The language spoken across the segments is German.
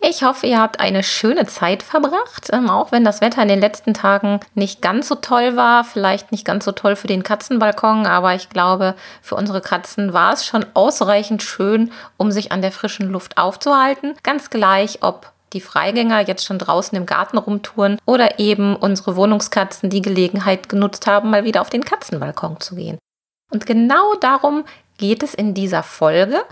Ich hoffe, ihr habt eine schöne Zeit verbracht, ähm, auch wenn das Wetter in den letzten Tagen nicht ganz so toll war, vielleicht nicht ganz so toll für den Katzenbalkon, aber ich glaube, für unsere Katzen war es schon ausreichend schön, um sich an der frischen Luft aufzuhalten. Ganz gleich, ob die Freigänger jetzt schon draußen im Garten rumtouren oder eben unsere Wohnungskatzen die Gelegenheit genutzt haben, mal wieder auf den Katzenbalkon zu gehen. Und genau darum geht es in dieser Folge,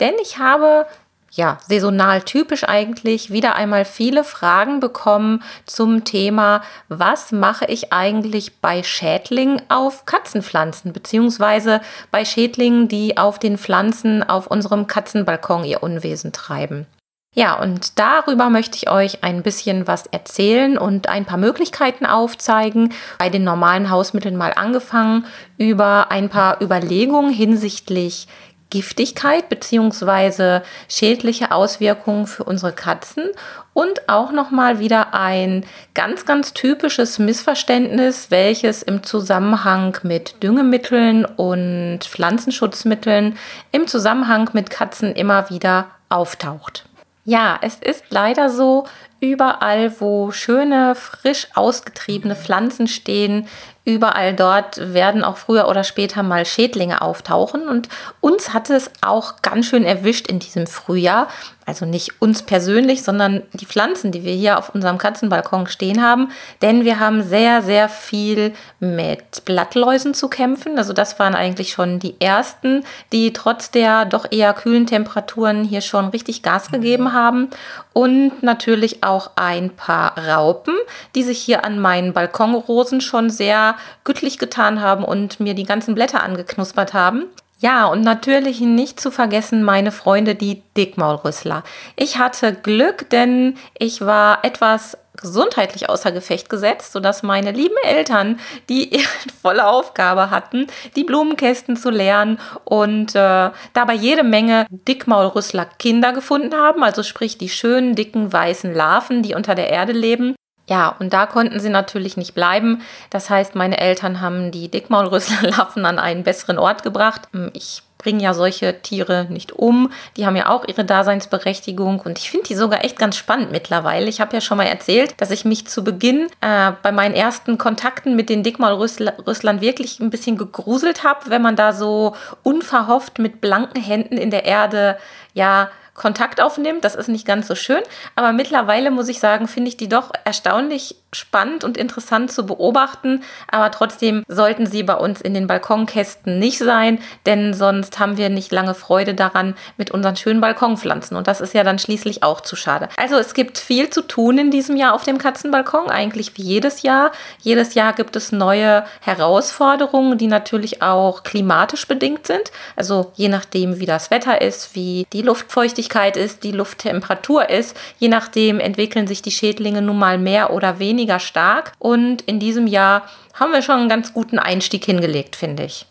denn ich habe ja, saisonal typisch eigentlich wieder einmal viele Fragen bekommen zum Thema, was mache ich eigentlich bei Schädlingen auf Katzenpflanzen, beziehungsweise bei Schädlingen, die auf den Pflanzen auf unserem Katzenbalkon ihr Unwesen treiben. Ja, und darüber möchte ich euch ein bisschen was erzählen und ein paar Möglichkeiten aufzeigen. Bei den normalen Hausmitteln mal angefangen über ein paar Überlegungen hinsichtlich Giftigkeit bzw. schädliche Auswirkungen für unsere Katzen und auch nochmal wieder ein ganz, ganz typisches Missverständnis, welches im Zusammenhang mit Düngemitteln und Pflanzenschutzmitteln im Zusammenhang mit Katzen immer wieder auftaucht. Ja, es ist leider so, überall, wo schöne, frisch ausgetriebene Pflanzen stehen, überall dort werden auch früher oder später mal Schädlinge auftauchen. Und uns hat es auch ganz schön erwischt in diesem Frühjahr. Also nicht uns persönlich, sondern die Pflanzen, die wir hier auf unserem Katzenbalkon stehen haben. Denn wir haben sehr, sehr viel mit Blattläusen zu kämpfen. Also das waren eigentlich schon die ersten, die trotz der doch eher kühlen Temperaturen hier schon richtig Gas gegeben haben. Und natürlich auch ein paar Raupen, die sich hier an meinen Balkonrosen schon sehr gütlich getan haben und mir die ganzen Blätter angeknuspert haben. Ja, und natürlich nicht zu vergessen meine Freunde, die Dickmaulrüssler. Ich hatte Glück, denn ich war etwas gesundheitlich außer Gefecht gesetzt, sodass meine lieben Eltern die ihre volle Aufgabe hatten, die Blumenkästen zu leeren und äh, dabei jede Menge Dickmaulrüssler Kinder gefunden haben, also sprich die schönen, dicken, weißen Larven, die unter der Erde leben. Ja, und da konnten sie natürlich nicht bleiben. Das heißt, meine Eltern haben die Dickmaulrüsselarlaffen an einen besseren Ort gebracht. Hm, ich bringe ja solche Tiere nicht um. Die haben ja auch ihre Daseinsberechtigung und ich finde die sogar echt ganz spannend mittlerweile. Ich habe ja schon mal erzählt, dass ich mich zu Beginn äh, bei meinen ersten Kontakten mit den Dickmaulrüsslern wirklich ein bisschen gegruselt habe, wenn man da so unverhofft mit blanken Händen in der Erde ja Kontakt aufnimmt. Das ist nicht ganz so schön. Aber mittlerweile muss ich sagen, finde ich die doch erstaunlich spannend und interessant zu beobachten. Aber trotzdem sollten sie bei uns in den Balkonkästen nicht sein, denn sonst haben wir nicht lange Freude daran mit unseren schönen Balkonpflanzen. Und das ist ja dann schließlich auch zu schade. Also es gibt viel zu tun in diesem Jahr auf dem Katzenbalkon, eigentlich wie jedes Jahr. Jedes Jahr gibt es neue Herausforderungen, die natürlich auch klimatisch bedingt sind. Also je nachdem, wie das Wetter ist, wie die Luftfeuchtigkeit ist, die Lufttemperatur ist, je nachdem entwickeln sich die Schädlinge nun mal mehr oder weniger weniger stark. Und in diesem Jahr haben wir schon einen ganz guten Einstieg hingelegt, finde ich.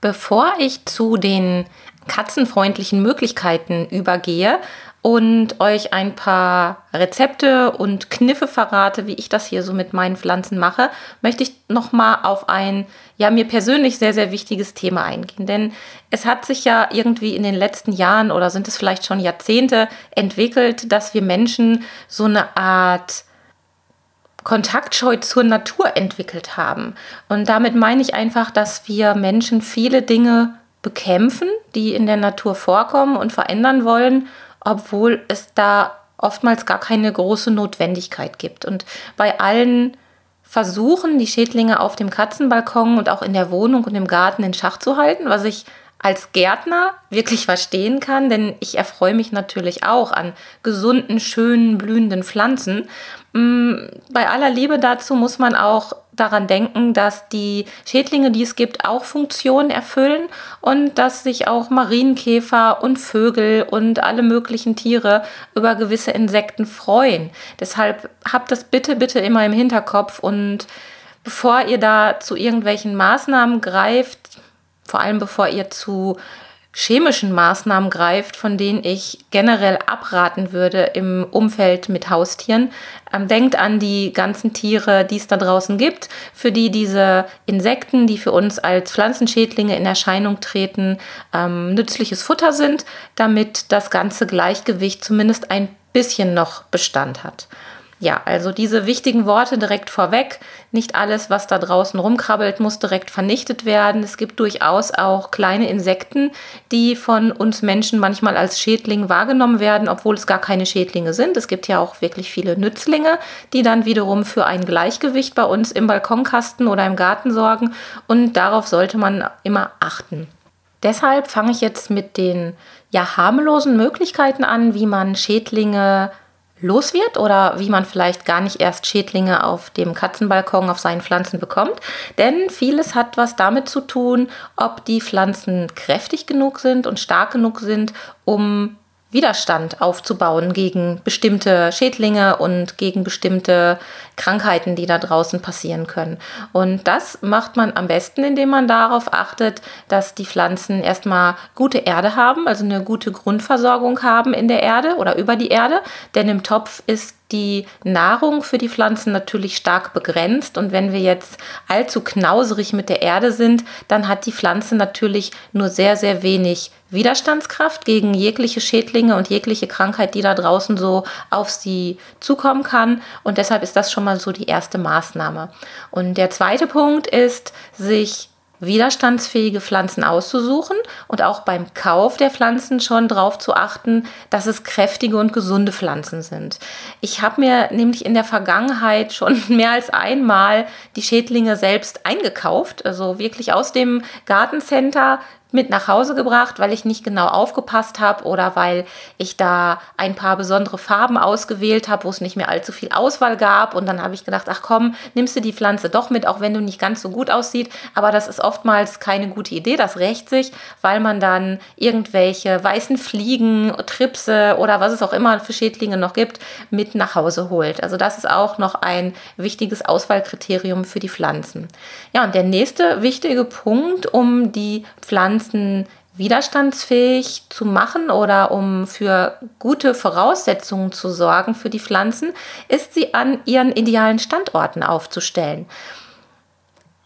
Bevor ich zu den katzenfreundlichen Möglichkeiten übergehe und euch ein paar Rezepte und Kniffe verrate, wie ich das hier so mit meinen Pflanzen mache, möchte ich noch mal auf ein ja mir persönlich sehr sehr wichtiges Thema eingehen, denn es hat sich ja irgendwie in den letzten Jahren oder sind es vielleicht schon Jahrzehnte entwickelt, dass wir Menschen so eine Art Kontaktscheu zur Natur entwickelt haben. Und damit meine ich einfach, dass wir Menschen viele Dinge bekämpfen, die in der Natur vorkommen und verändern wollen, obwohl es da oftmals gar keine große Notwendigkeit gibt. Und bei allen Versuchen, die Schädlinge auf dem Katzenbalkon und auch in der Wohnung und im Garten in Schach zu halten, was ich als Gärtner wirklich verstehen kann, denn ich erfreue mich natürlich auch an gesunden, schönen, blühenden Pflanzen. Mm, bei aller Liebe dazu muss man auch daran denken, dass die Schädlinge, die es gibt, auch Funktionen erfüllen und dass sich auch Marienkäfer und Vögel und alle möglichen Tiere über gewisse Insekten freuen. Deshalb habt das bitte, bitte immer im Hinterkopf und bevor ihr da zu irgendwelchen Maßnahmen greift, vor allem bevor ihr zu chemischen Maßnahmen greift, von denen ich generell abraten würde im Umfeld mit Haustieren. Ähm, denkt an die ganzen Tiere, die es da draußen gibt, für die diese Insekten, die für uns als Pflanzenschädlinge in Erscheinung treten, ähm, nützliches Futter sind, damit das ganze Gleichgewicht zumindest ein bisschen noch Bestand hat. Ja, also diese wichtigen Worte direkt vorweg. Nicht alles, was da draußen rumkrabbelt, muss direkt vernichtet werden. Es gibt durchaus auch kleine Insekten, die von uns Menschen manchmal als Schädling wahrgenommen werden, obwohl es gar keine Schädlinge sind. Es gibt ja auch wirklich viele Nützlinge, die dann wiederum für ein Gleichgewicht bei uns im Balkonkasten oder im Garten sorgen. Und darauf sollte man immer achten. Deshalb fange ich jetzt mit den ja harmlosen Möglichkeiten an, wie man Schädlinge los wird oder wie man vielleicht gar nicht erst Schädlinge auf dem Katzenbalkon auf seinen Pflanzen bekommt. Denn vieles hat was damit zu tun, ob die Pflanzen kräftig genug sind und stark genug sind, um Widerstand aufzubauen gegen bestimmte Schädlinge und gegen bestimmte Krankheiten, die da draußen passieren können. Und das macht man am besten, indem man darauf achtet, dass die Pflanzen erstmal gute Erde haben, also eine gute Grundversorgung haben in der Erde oder über die Erde. Denn im Topf ist die Nahrung für die Pflanzen natürlich stark begrenzt. Und wenn wir jetzt allzu knauserig mit der Erde sind, dann hat die Pflanze natürlich nur sehr, sehr wenig Widerstandskraft gegen jegliche Schädlinge und jegliche Krankheit, die da draußen so auf sie zukommen kann. Und deshalb ist das schon mal so die erste Maßnahme. Und der zweite Punkt ist, sich widerstandsfähige Pflanzen auszusuchen und auch beim Kauf der Pflanzen schon darauf zu achten, dass es kräftige und gesunde Pflanzen sind. Ich habe mir nämlich in der Vergangenheit schon mehr als einmal die Schädlinge selbst eingekauft, also wirklich aus dem Gartencenter mit nach Hause gebracht, weil ich nicht genau aufgepasst habe oder weil ich da ein paar besondere Farben ausgewählt habe, wo es nicht mehr allzu viel Auswahl gab. Und dann habe ich gedacht, ach komm, nimmst du die Pflanze doch mit, auch wenn du nicht ganz so gut aussieht. Aber das ist oftmals keine gute Idee. Das rächt sich, weil man dann irgendwelche weißen Fliegen, Tripse oder was es auch immer für Schädlinge noch gibt, mit nach Hause holt. Also das ist auch noch ein wichtiges Auswahlkriterium für die Pflanzen. Ja, und der nächste wichtige Punkt, um die Pflanzen Pflanzen widerstandsfähig zu machen oder um für gute Voraussetzungen zu sorgen für die Pflanzen, ist sie an ihren idealen Standorten aufzustellen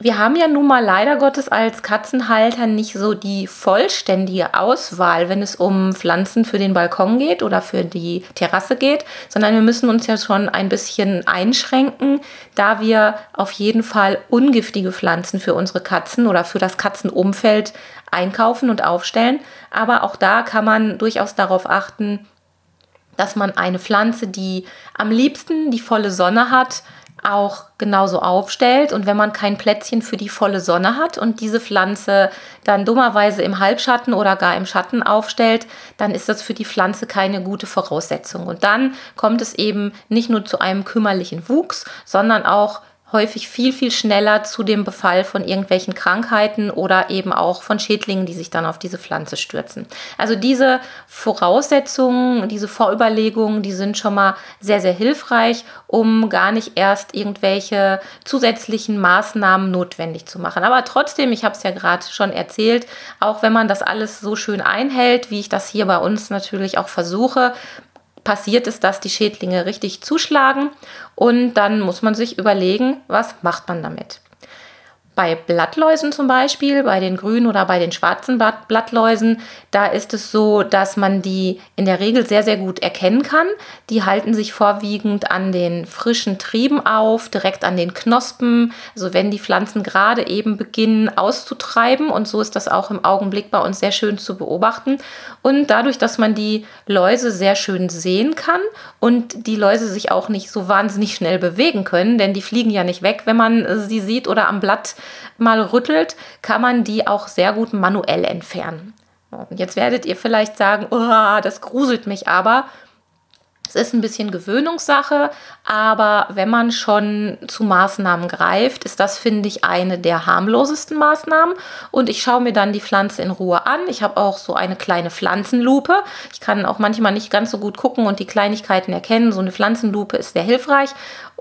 wir haben ja nun mal leider Gottes als Katzenhalter nicht so die vollständige Auswahl, wenn es um Pflanzen für den Balkon geht oder für die Terrasse geht, sondern wir müssen uns ja schon ein bisschen einschränken, da wir auf jeden Fall ungiftige Pflanzen für unsere Katzen oder für das Katzenumfeld einkaufen und aufstellen. Aber auch da kann man durchaus darauf achten, dass man eine Pflanze, die am liebsten die volle Sonne hat, auch genauso aufstellt. Und wenn man kein Plätzchen für die volle Sonne hat und diese Pflanze dann dummerweise im Halbschatten oder gar im Schatten aufstellt, dann ist das für die Pflanze keine gute Voraussetzung. Und dann kommt es eben nicht nur zu einem kümmerlichen Wuchs, sondern auch häufig viel, viel schneller zu dem Befall von irgendwelchen Krankheiten oder eben auch von Schädlingen, die sich dann auf diese Pflanze stürzen. Also diese Voraussetzungen, diese Vorüberlegungen, die sind schon mal sehr, sehr hilfreich, um gar nicht erst irgendwelche zusätzlichen Maßnahmen notwendig zu machen. Aber trotzdem, ich habe es ja gerade schon erzählt, auch wenn man das alles so schön einhält, wie ich das hier bei uns natürlich auch versuche, passiert es, dass die Schädlinge richtig zuschlagen und dann muss man sich überlegen, was macht man damit. Bei Blattläusen zum Beispiel, bei den grünen oder bei den schwarzen Blattläusen, da ist es so, dass man die in der Regel sehr, sehr gut erkennen kann. Die halten sich vorwiegend an den frischen Trieben auf, direkt an den Knospen, also wenn die Pflanzen gerade eben beginnen auszutreiben. Und so ist das auch im Augenblick bei uns sehr schön zu beobachten. Und dadurch, dass man die Läuse sehr schön sehen kann und die Läuse sich auch nicht so wahnsinnig schnell bewegen können, denn die fliegen ja nicht weg, wenn man sie sieht oder am Blatt mal rüttelt, kann man die auch sehr gut manuell entfernen. Und jetzt werdet ihr vielleicht sagen, oh, das gruselt mich aber. Es ist ein bisschen Gewöhnungssache, aber wenn man schon zu Maßnahmen greift, ist das, finde ich, eine der harmlosesten Maßnahmen. Und ich schaue mir dann die Pflanze in Ruhe an. Ich habe auch so eine kleine Pflanzenlupe. Ich kann auch manchmal nicht ganz so gut gucken und die Kleinigkeiten erkennen. So eine Pflanzenlupe ist sehr hilfreich.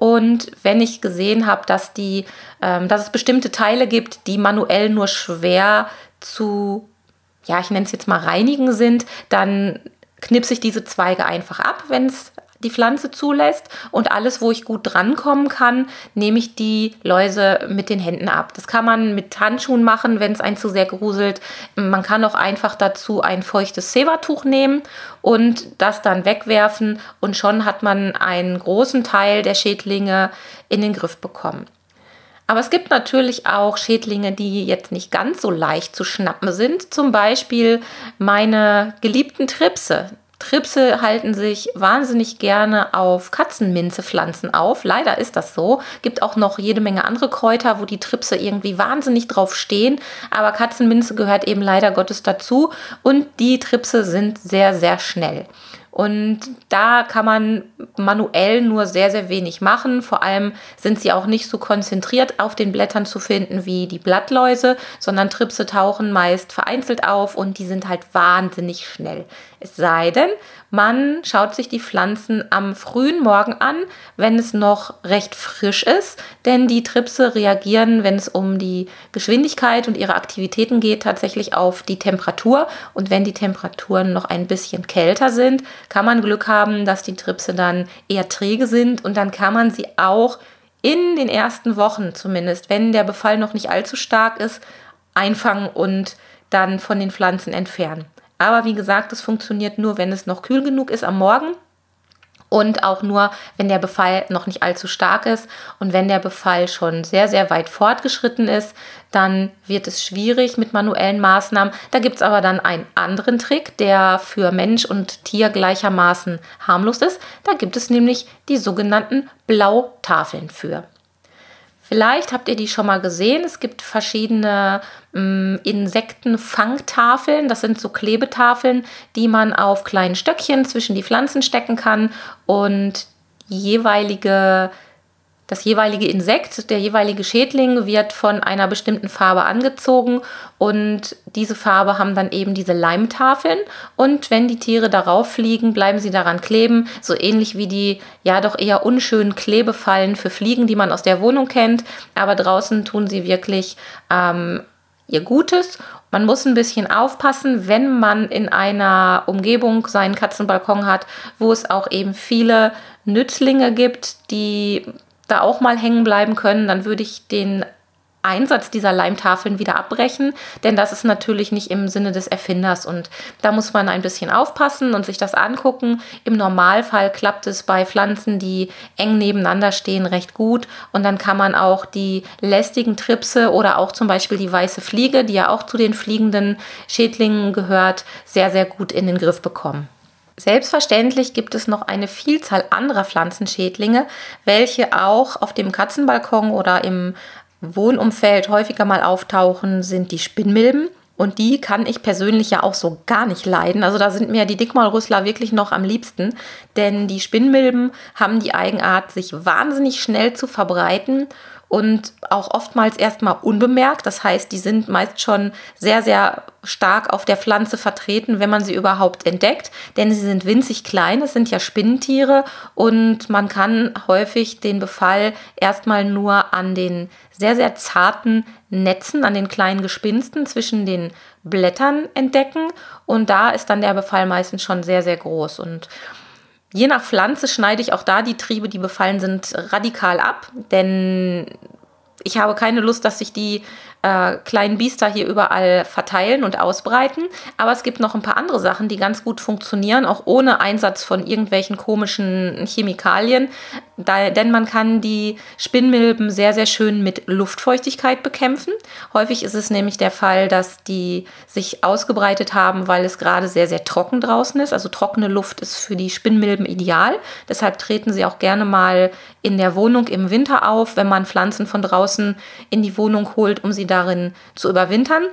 Und wenn ich gesehen habe, dass, die, ähm, dass es bestimmte Teile gibt, die manuell nur schwer zu ja, ich nenne es jetzt mal reinigen sind, dann knipse ich diese Zweige einfach ab, wenn es die Pflanze zulässt und alles, wo ich gut drankommen kann, nehme ich die Läuse mit den Händen ab. Das kann man mit Handschuhen machen, wenn es einen zu sehr gruselt. Man kann auch einfach dazu ein feuchtes Zebertuch nehmen und das dann wegwerfen und schon hat man einen großen Teil der Schädlinge in den Griff bekommen. Aber es gibt natürlich auch Schädlinge, die jetzt nicht ganz so leicht zu schnappen sind. Zum Beispiel meine geliebten Tripse. Tripse halten sich wahnsinnig gerne auf Katzenminzepflanzen auf. Leider ist das so. Gibt auch noch jede Menge andere Kräuter, wo die Tripse irgendwie wahnsinnig drauf stehen. Aber Katzenminze gehört eben leider Gottes dazu. Und die Tripse sind sehr, sehr schnell. Und da kann man manuell nur sehr, sehr wenig machen. Vor allem sind sie auch nicht so konzentriert auf den Blättern zu finden wie die Blattläuse, sondern Tripse tauchen meist vereinzelt auf und die sind halt wahnsinnig schnell. Es sei denn, man schaut sich die Pflanzen am frühen Morgen an, wenn es noch recht frisch ist, denn die Tripse reagieren, wenn es um die Geschwindigkeit und ihre Aktivitäten geht, tatsächlich auf die Temperatur. Und wenn die Temperaturen noch ein bisschen kälter sind, kann man Glück haben, dass die Tripse dann eher träge sind und dann kann man sie auch in den ersten Wochen zumindest, wenn der Befall noch nicht allzu stark ist, einfangen und dann von den Pflanzen entfernen. Aber wie gesagt, es funktioniert nur, wenn es noch kühl genug ist am Morgen und auch nur, wenn der Befall noch nicht allzu stark ist. Und wenn der Befall schon sehr, sehr weit fortgeschritten ist, dann wird es schwierig mit manuellen Maßnahmen. Da gibt es aber dann einen anderen Trick, der für Mensch und Tier gleichermaßen harmlos ist. Da gibt es nämlich die sogenannten Blautafeln für. Vielleicht habt ihr die schon mal gesehen. Es gibt verschiedene ähm, Insektenfangtafeln. Das sind so Klebetafeln, die man auf kleinen Stöckchen zwischen die Pflanzen stecken kann und jeweilige das jeweilige Insekt, der jeweilige Schädling wird von einer bestimmten Farbe angezogen und diese Farbe haben dann eben diese Leimtafeln und wenn die Tiere darauf fliegen, bleiben sie daran kleben, so ähnlich wie die ja doch eher unschönen Klebefallen für Fliegen, die man aus der Wohnung kennt, aber draußen tun sie wirklich ähm, ihr Gutes. Man muss ein bisschen aufpassen, wenn man in einer Umgebung seinen Katzenbalkon hat, wo es auch eben viele Nützlinge gibt, die da auch mal hängen bleiben können, dann würde ich den Einsatz dieser Leimtafeln wieder abbrechen, denn das ist natürlich nicht im Sinne des Erfinders und da muss man ein bisschen aufpassen und sich das angucken. Im Normalfall klappt es bei Pflanzen, die eng nebeneinander stehen, recht gut und dann kann man auch die lästigen Tripse oder auch zum Beispiel die weiße Fliege, die ja auch zu den fliegenden Schädlingen gehört, sehr, sehr gut in den Griff bekommen. Selbstverständlich gibt es noch eine Vielzahl anderer Pflanzenschädlinge, welche auch auf dem Katzenbalkon oder im Wohnumfeld häufiger mal auftauchen, sind die Spinnmilben. Und die kann ich persönlich ja auch so gar nicht leiden. Also da sind mir die Dickmaulrüssler wirklich noch am liebsten. Denn die Spinnmilben haben die Eigenart, sich wahnsinnig schnell zu verbreiten und auch oftmals erstmal unbemerkt. Das heißt, die sind meist schon sehr, sehr stark auf der Pflanze vertreten, wenn man sie überhaupt entdeckt, denn sie sind winzig klein, es sind ja Spinnentiere und man kann häufig den Befall erstmal nur an den sehr, sehr zarten Netzen, an den kleinen Gespinsten zwischen den Blättern entdecken. Und da ist dann der Befall meistens schon sehr, sehr groß. Und Je nach Pflanze schneide ich auch da die Triebe, die befallen sind, radikal ab, denn ich habe keine Lust, dass sich die äh, kleinen Biester hier überall verteilen und ausbreiten. Aber es gibt noch ein paar andere Sachen, die ganz gut funktionieren, auch ohne Einsatz von irgendwelchen komischen Chemikalien. Da, denn man kann die Spinnmilben sehr, sehr schön mit Luftfeuchtigkeit bekämpfen. Häufig ist es nämlich der Fall, dass die sich ausgebreitet haben, weil es gerade sehr, sehr trocken draußen ist. Also trockene Luft ist für die Spinnmilben ideal. Deshalb treten sie auch gerne mal in der Wohnung im Winter auf, wenn man Pflanzen von draußen in die Wohnung holt, um sie darin zu überwintern.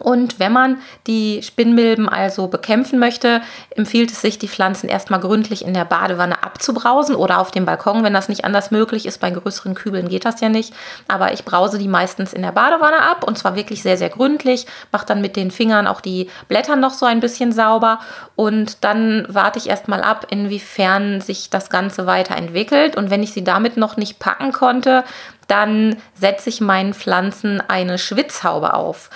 Und wenn man die Spinnmilben also bekämpfen möchte, empfiehlt es sich, die Pflanzen erstmal gründlich in der Badewanne abzubrausen oder auf dem Balkon, wenn das nicht anders möglich ist. Bei größeren Kübeln geht das ja nicht. Aber ich brause die meistens in der Badewanne ab und zwar wirklich sehr, sehr gründlich. Mache dann mit den Fingern auch die Blätter noch so ein bisschen sauber und dann warte ich erstmal ab, inwiefern sich das Ganze weiterentwickelt. Und wenn ich sie damit noch nicht packen konnte, dann setze ich meinen Pflanzen eine Schwitzhaube auf.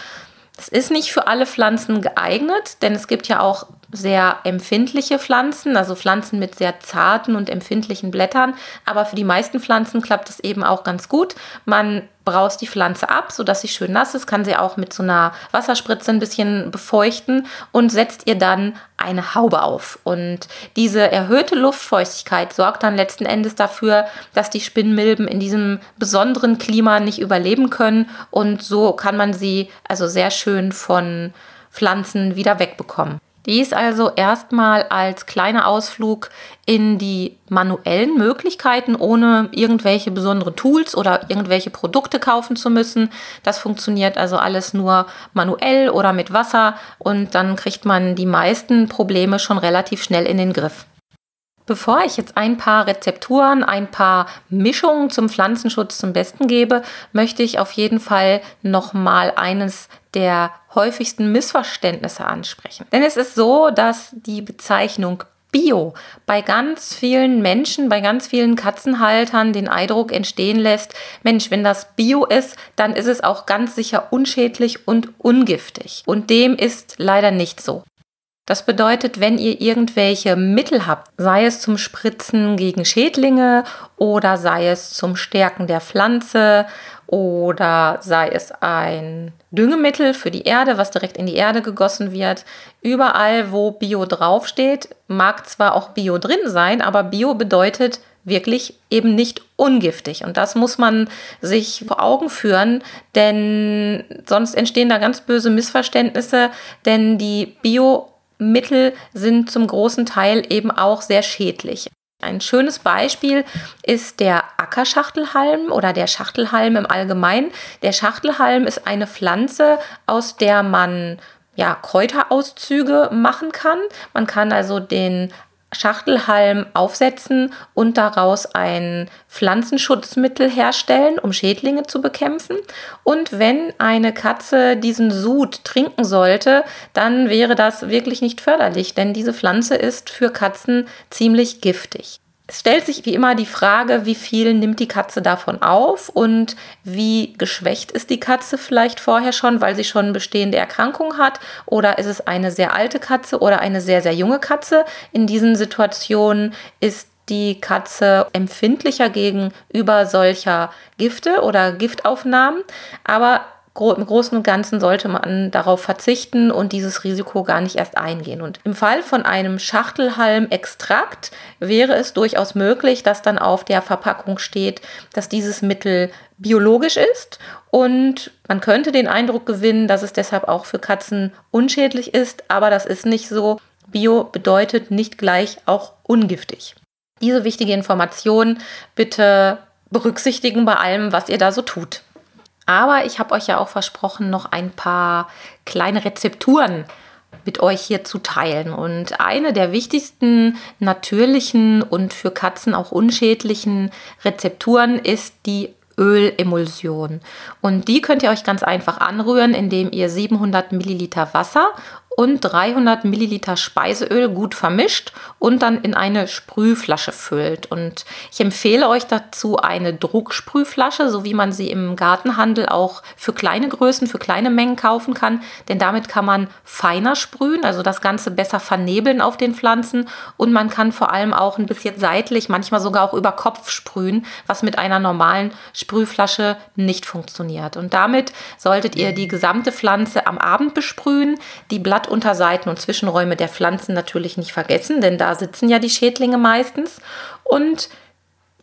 Es ist nicht für alle Pflanzen geeignet, denn es gibt ja auch sehr empfindliche Pflanzen, also Pflanzen mit sehr zarten und empfindlichen Blättern. Aber für die meisten Pflanzen klappt es eben auch ganz gut. Man braust die Pflanze ab, sodass sie schön nass ist, kann sie auch mit so einer Wasserspritze ein bisschen befeuchten und setzt ihr dann eine Haube auf. Und diese erhöhte Luftfeuchtigkeit sorgt dann letzten Endes dafür, dass die Spinnmilben in diesem besonderen Klima nicht überleben können. Und so kann man sie also sehr schön von Pflanzen wieder wegbekommen. Dies also erstmal als kleiner Ausflug in die manuellen Möglichkeiten, ohne irgendwelche besonderen Tools oder irgendwelche Produkte kaufen zu müssen. Das funktioniert also alles nur manuell oder mit Wasser und dann kriegt man die meisten Probleme schon relativ schnell in den Griff. Bevor ich jetzt ein paar Rezepturen, ein paar Mischungen zum Pflanzenschutz zum Besten gebe, möchte ich auf jeden Fall nochmal eines der häufigsten Missverständnisse ansprechen. Denn es ist so, dass die Bezeichnung Bio bei ganz vielen Menschen, bei ganz vielen Katzenhaltern den Eindruck entstehen lässt, Mensch, wenn das Bio ist, dann ist es auch ganz sicher unschädlich und ungiftig. Und dem ist leider nicht so. Das bedeutet, wenn ihr irgendwelche Mittel habt, sei es zum Spritzen gegen Schädlinge oder sei es zum Stärken der Pflanze oder sei es ein Düngemittel für die Erde, was direkt in die Erde gegossen wird, überall, wo Bio draufsteht, mag zwar auch Bio drin sein, aber Bio bedeutet wirklich eben nicht ungiftig. Und das muss man sich vor Augen führen, denn sonst entstehen da ganz böse Missverständnisse, denn die Bio Mittel sind zum großen Teil eben auch sehr schädlich. Ein schönes Beispiel ist der Ackerschachtelhalm oder der Schachtelhalm im Allgemeinen. Der Schachtelhalm ist eine Pflanze, aus der man ja, Kräuterauszüge machen kann. Man kann also den Schachtelhalm aufsetzen und daraus ein Pflanzenschutzmittel herstellen, um Schädlinge zu bekämpfen. Und wenn eine Katze diesen Sud trinken sollte, dann wäre das wirklich nicht förderlich, denn diese Pflanze ist für Katzen ziemlich giftig. Es stellt sich wie immer die Frage, wie viel nimmt die Katze davon auf und wie geschwächt ist die Katze vielleicht vorher schon, weil sie schon bestehende Erkrankungen hat oder ist es eine sehr alte Katze oder eine sehr, sehr junge Katze. In diesen Situationen ist die Katze empfindlicher gegenüber solcher Gifte oder Giftaufnahmen. Aber im Großen und Ganzen sollte man darauf verzichten und dieses Risiko gar nicht erst eingehen. Und im Fall von einem Schachtelhalmextrakt wäre es durchaus möglich, dass dann auf der Verpackung steht, dass dieses Mittel biologisch ist und man könnte den Eindruck gewinnen, dass es deshalb auch für Katzen unschädlich ist, aber das ist nicht so. Bio bedeutet nicht gleich auch ungiftig. Diese wichtige Information bitte berücksichtigen bei allem, was ihr da so tut. Aber ich habe euch ja auch versprochen, noch ein paar kleine Rezepturen mit euch hier zu teilen. Und eine der wichtigsten natürlichen und für Katzen auch unschädlichen Rezepturen ist die Ölemulsion. Und die könnt ihr euch ganz einfach anrühren, indem ihr 700 Milliliter Wasser und 300 Milliliter Speiseöl gut vermischt und dann in eine Sprühflasche füllt. Und ich empfehle euch dazu eine Drucksprühflasche, so wie man sie im Gartenhandel auch für kleine Größen, für kleine Mengen kaufen kann, denn damit kann man feiner sprühen, also das Ganze besser vernebeln auf den Pflanzen und man kann vor allem auch ein bisschen seitlich, manchmal sogar auch über Kopf sprühen, was mit einer normalen Sprühflasche nicht funktioniert. Und damit solltet ihr die gesamte Pflanze am Abend besprühen, die Blatt Blattunterseiten und Zwischenräume der Pflanzen natürlich nicht vergessen, denn da sitzen ja die Schädlinge meistens. Und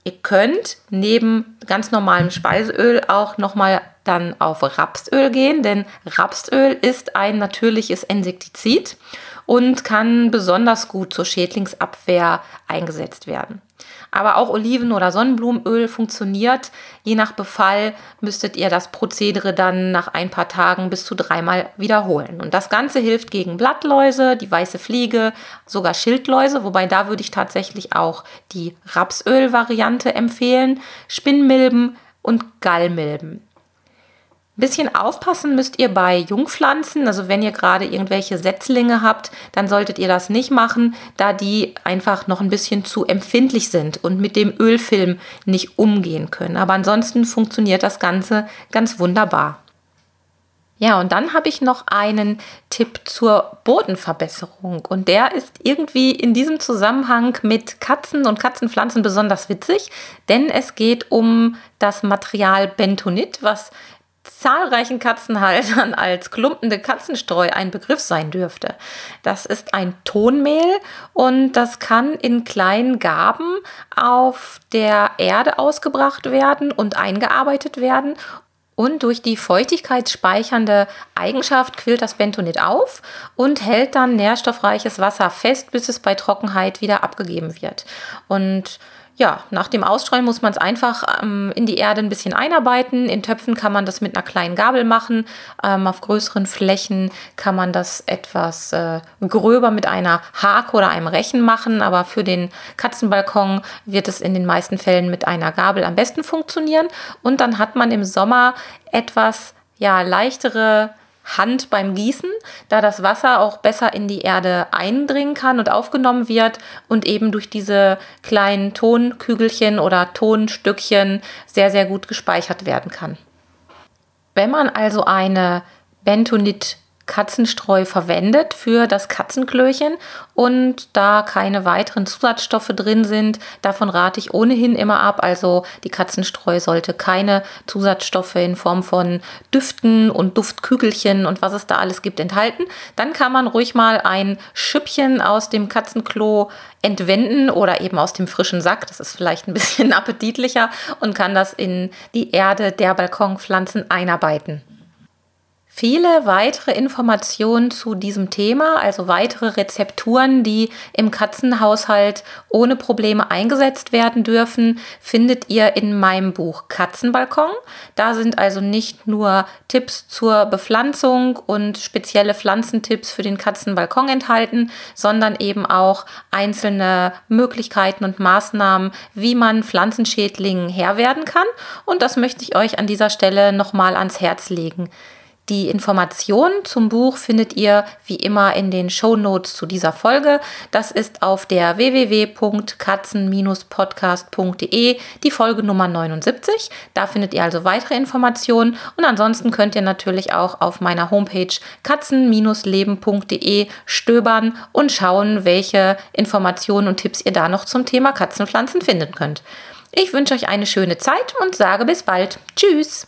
ihr könnt neben ganz normalem Speiseöl auch nochmal dann auf Rapsöl gehen, denn Rapsöl ist ein natürliches Insektizid und kann besonders gut zur Schädlingsabwehr eingesetzt werden. Aber auch Oliven- oder Sonnenblumenöl funktioniert. Je nach Befall müsstet ihr das Prozedere dann nach ein paar Tagen bis zu dreimal wiederholen. Und das Ganze hilft gegen Blattläuse, die weiße Fliege, sogar Schildläuse, wobei da würde ich tatsächlich auch die Rapsöl-Variante empfehlen, Spinnmilben und Gallmilben bisschen aufpassen müsst ihr bei Jungpflanzen. Also wenn ihr gerade irgendwelche Setzlinge habt, dann solltet ihr das nicht machen, da die einfach noch ein bisschen zu empfindlich sind und mit dem Ölfilm nicht umgehen können. Aber ansonsten funktioniert das Ganze ganz wunderbar. Ja, und dann habe ich noch einen Tipp zur Bodenverbesserung. Und der ist irgendwie in diesem Zusammenhang mit Katzen und Katzenpflanzen besonders witzig, denn es geht um das Material Bentonit, was zahlreichen Katzenhaltern als klumpende Katzenstreu ein Begriff sein dürfte. Das ist ein Tonmehl und das kann in kleinen Gaben auf der Erde ausgebracht werden und eingearbeitet werden und durch die feuchtigkeitsspeichernde Eigenschaft quillt das Bentonit auf und hält dann nährstoffreiches Wasser fest, bis es bei Trockenheit wieder abgegeben wird. Und ja, nach dem Ausstreuen muss man es einfach ähm, in die Erde ein bisschen einarbeiten. In Töpfen kann man das mit einer kleinen Gabel machen. Ähm, auf größeren Flächen kann man das etwas äh, gröber mit einer Hake oder einem Rechen machen. Aber für den Katzenbalkon wird es in den meisten Fällen mit einer Gabel am besten funktionieren. Und dann hat man im Sommer etwas ja, leichtere Hand beim Gießen, da das Wasser auch besser in die Erde eindringen kann und aufgenommen wird und eben durch diese kleinen Tonkügelchen oder Tonstückchen sehr, sehr gut gespeichert werden kann. Wenn man also eine Bentonit Katzenstreu verwendet für das Katzenklöchen und da keine weiteren Zusatzstoffe drin sind, davon rate ich ohnehin immer ab. Also die Katzenstreu sollte keine Zusatzstoffe in Form von Düften und Duftkügelchen und was es da alles gibt enthalten. Dann kann man ruhig mal ein Schüppchen aus dem Katzenklo entwenden oder eben aus dem frischen Sack. Das ist vielleicht ein bisschen appetitlicher und kann das in die Erde der Balkonpflanzen einarbeiten. Viele weitere Informationen zu diesem Thema, also weitere Rezepturen, die im Katzenhaushalt ohne Probleme eingesetzt werden dürfen, findet ihr in meinem Buch Katzenbalkon. Da sind also nicht nur Tipps zur Bepflanzung und spezielle Pflanzentipps für den Katzenbalkon enthalten, sondern eben auch einzelne Möglichkeiten und Maßnahmen, wie man Pflanzenschädlingen Herr werden kann. Und das möchte ich euch an dieser Stelle nochmal ans Herz legen. Die Informationen zum Buch findet ihr wie immer in den Show Notes zu dieser Folge. Das ist auf der www.katzen-podcast.de die Folge Nummer 79. Da findet ihr also weitere Informationen und ansonsten könnt ihr natürlich auch auf meiner Homepage katzen-leben.de stöbern und schauen, welche Informationen und Tipps ihr da noch zum Thema Katzenpflanzen finden könnt. Ich wünsche euch eine schöne Zeit und sage bis bald. Tschüss!